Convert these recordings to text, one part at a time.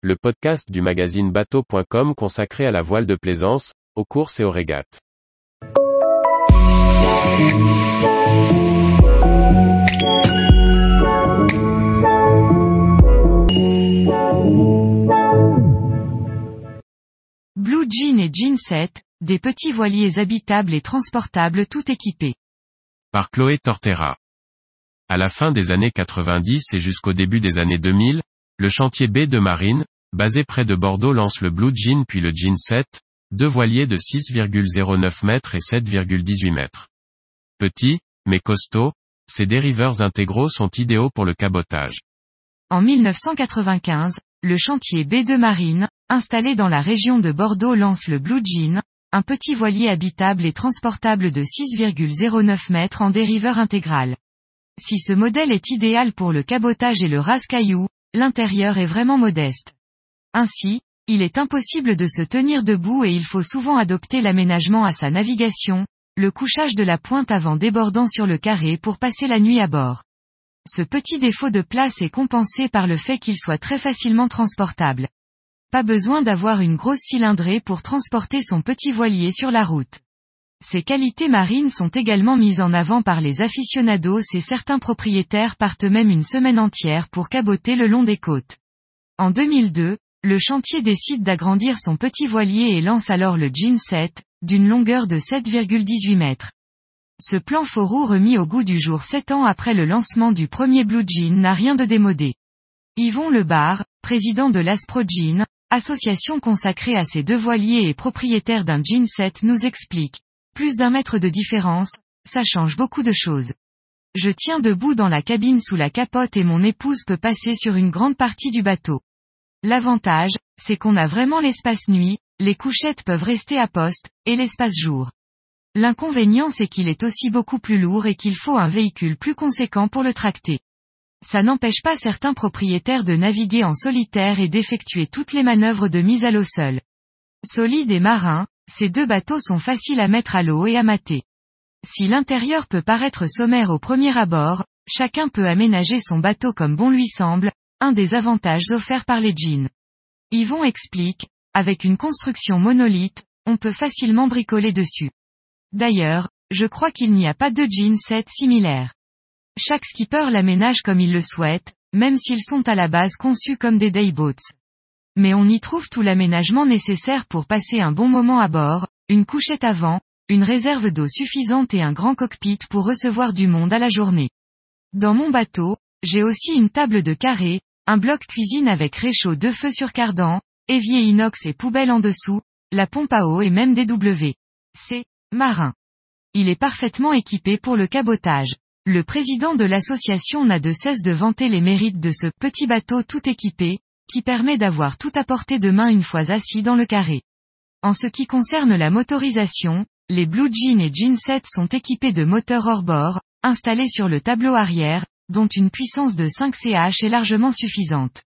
le podcast du magazine bateau.com consacré à la voile de plaisance, aux courses et aux régates. Blue Jean et Jean 7, des petits voiliers habitables et transportables tout équipés. Par Chloé Tortera. À la fin des années 90 et jusqu'au début des années 2000, le chantier B de Marine, basé près de Bordeaux lance le Blue Jean puis le Jean 7, deux voiliers de 6,09 mètres et 7,18 mètres. Petits, mais costauds, ces dériveurs intégraux sont idéaux pour le cabotage. En 1995, le chantier B de Marine, installé dans la région de Bordeaux lance le Blue Jean, un petit voilier habitable et transportable de 6,09 mètres en dériveur intégral. Si ce modèle est idéal pour le cabotage et le rase-caillou, l'intérieur est vraiment modeste. Ainsi, il est impossible de se tenir debout et il faut souvent adopter l'aménagement à sa navigation, le couchage de la pointe avant débordant sur le carré pour passer la nuit à bord. Ce petit défaut de place est compensé par le fait qu'il soit très facilement transportable. Pas besoin d'avoir une grosse cylindrée pour transporter son petit voilier sur la route. Ses qualités marines sont également mises en avant par les aficionados et certains propriétaires partent même une semaine entière pour caboter le long des côtes. En 2002, le chantier décide d'agrandir son petit voilier et lance alors le Jean 7, d'une longueur de 7,18 mètres. Ce plan forou remis au goût du jour 7 ans après le lancement du premier Blue Jean n'a rien de démodé. Yvon Lebar, président de l'Aspro Jean, association consacrée à ces deux voiliers et propriétaire d'un Jean 7 nous explique. Plus d'un mètre de différence, ça change beaucoup de choses. Je tiens debout dans la cabine sous la capote et mon épouse peut passer sur une grande partie du bateau. L'avantage, c'est qu'on a vraiment l'espace nuit, les couchettes peuvent rester à poste, et l'espace jour. L'inconvénient c'est qu'il est aussi beaucoup plus lourd et qu'il faut un véhicule plus conséquent pour le tracter. Ça n'empêche pas certains propriétaires de naviguer en solitaire et d'effectuer toutes les manœuvres de mise à l'eau seul. Solide et marin, ces deux bateaux sont faciles à mettre à l'eau et à mater. Si l'intérieur peut paraître sommaire au premier abord, chacun peut aménager son bateau comme bon lui semble, un des avantages offerts par les jeans. Yvon explique, avec une construction monolithe, on peut facilement bricoler dessus. D'ailleurs, je crois qu'il n'y a pas de jeans 7 similaires. Chaque skipper l'aménage comme il le souhaite, même s'ils sont à la base conçus comme des dayboats. Mais on y trouve tout l'aménagement nécessaire pour passer un bon moment à bord, une couchette avant, une réserve d'eau suffisante et un grand cockpit pour recevoir du monde à la journée. Dans mon bateau, j'ai aussi une table de carré, un bloc cuisine avec réchaud deux feux sur cardan, évier inox et poubelle en dessous, la pompe à eau et même des W. C'est marin. Il est parfaitement équipé pour le cabotage. Le président de l'association n'a de cesse de vanter les mérites de ce petit bateau tout équipé, qui permet d'avoir tout à portée de main une fois assis dans le carré. En ce qui concerne la motorisation, les Blue Jean et Jean 7 sont équipés de moteurs hors-bord, installés sur le tableau arrière, dont une puissance de 5 CH est largement suffisante.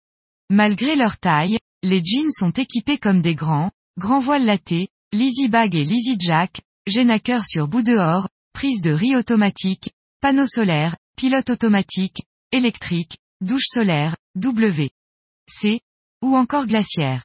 Malgré leur taille, les jeans sont équipés comme des grands, grands voiles lattés, Leasy Bag et Leasy Jack, génaqueur sur bout dehors, prise de riz automatique, panneau solaire, pilote automatique, électrique, douche solaire, W. C, ou encore glaciaire.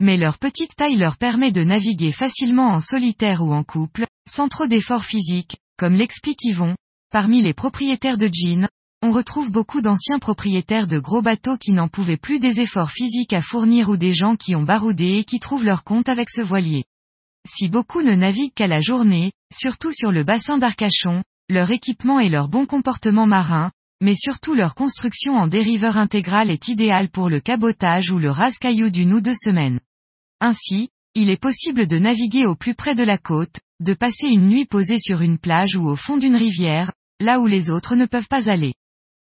Mais leur petite taille leur permet de naviguer facilement en solitaire ou en couple, sans trop d'efforts physiques, comme l'explique Yvon. Parmi les propriétaires de jeans, on retrouve beaucoup d'anciens propriétaires de gros bateaux qui n'en pouvaient plus des efforts physiques à fournir ou des gens qui ont baroudé et qui trouvent leur compte avec ce voilier. Si beaucoup ne naviguent qu'à la journée, surtout sur le bassin d'Arcachon, leur équipement et leur bon comportement marin, mais surtout leur construction en dériveur intégral est idéale pour le cabotage ou le rase-caillou d'une ou deux semaines. Ainsi, il est possible de naviguer au plus près de la côte, de passer une nuit posée sur une plage ou au fond d'une rivière, là où les autres ne peuvent pas aller.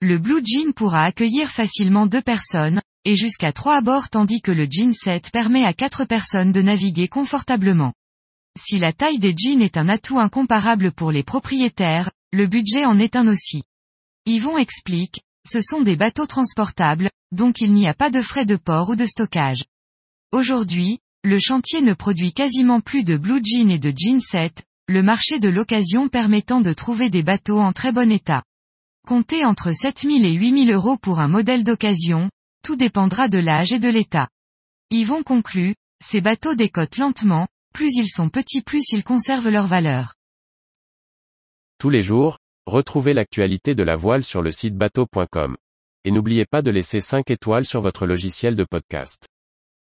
Le Blue Jean pourra accueillir facilement deux personnes, et jusqu'à trois à bord tandis que le Jean 7 permet à quatre personnes de naviguer confortablement. Si la taille des jeans est un atout incomparable pour les propriétaires, le budget en est un aussi. Yvon explique, ce sont des bateaux transportables, donc il n'y a pas de frais de port ou de stockage. Aujourd'hui, le chantier ne produit quasiment plus de Blue Jean et de Jean 7, le marché de l'occasion permettant de trouver des bateaux en très bon état. Comptez entre 7000 et 8000 euros pour un modèle d'occasion, tout dépendra de l'âge et de l'état. Yvon conclut, ces bateaux décotent lentement, plus ils sont petits plus ils conservent leur valeur. Tous les jours, retrouvez l'actualité de la voile sur le site bateau.com. Et n'oubliez pas de laisser 5 étoiles sur votre logiciel de podcast.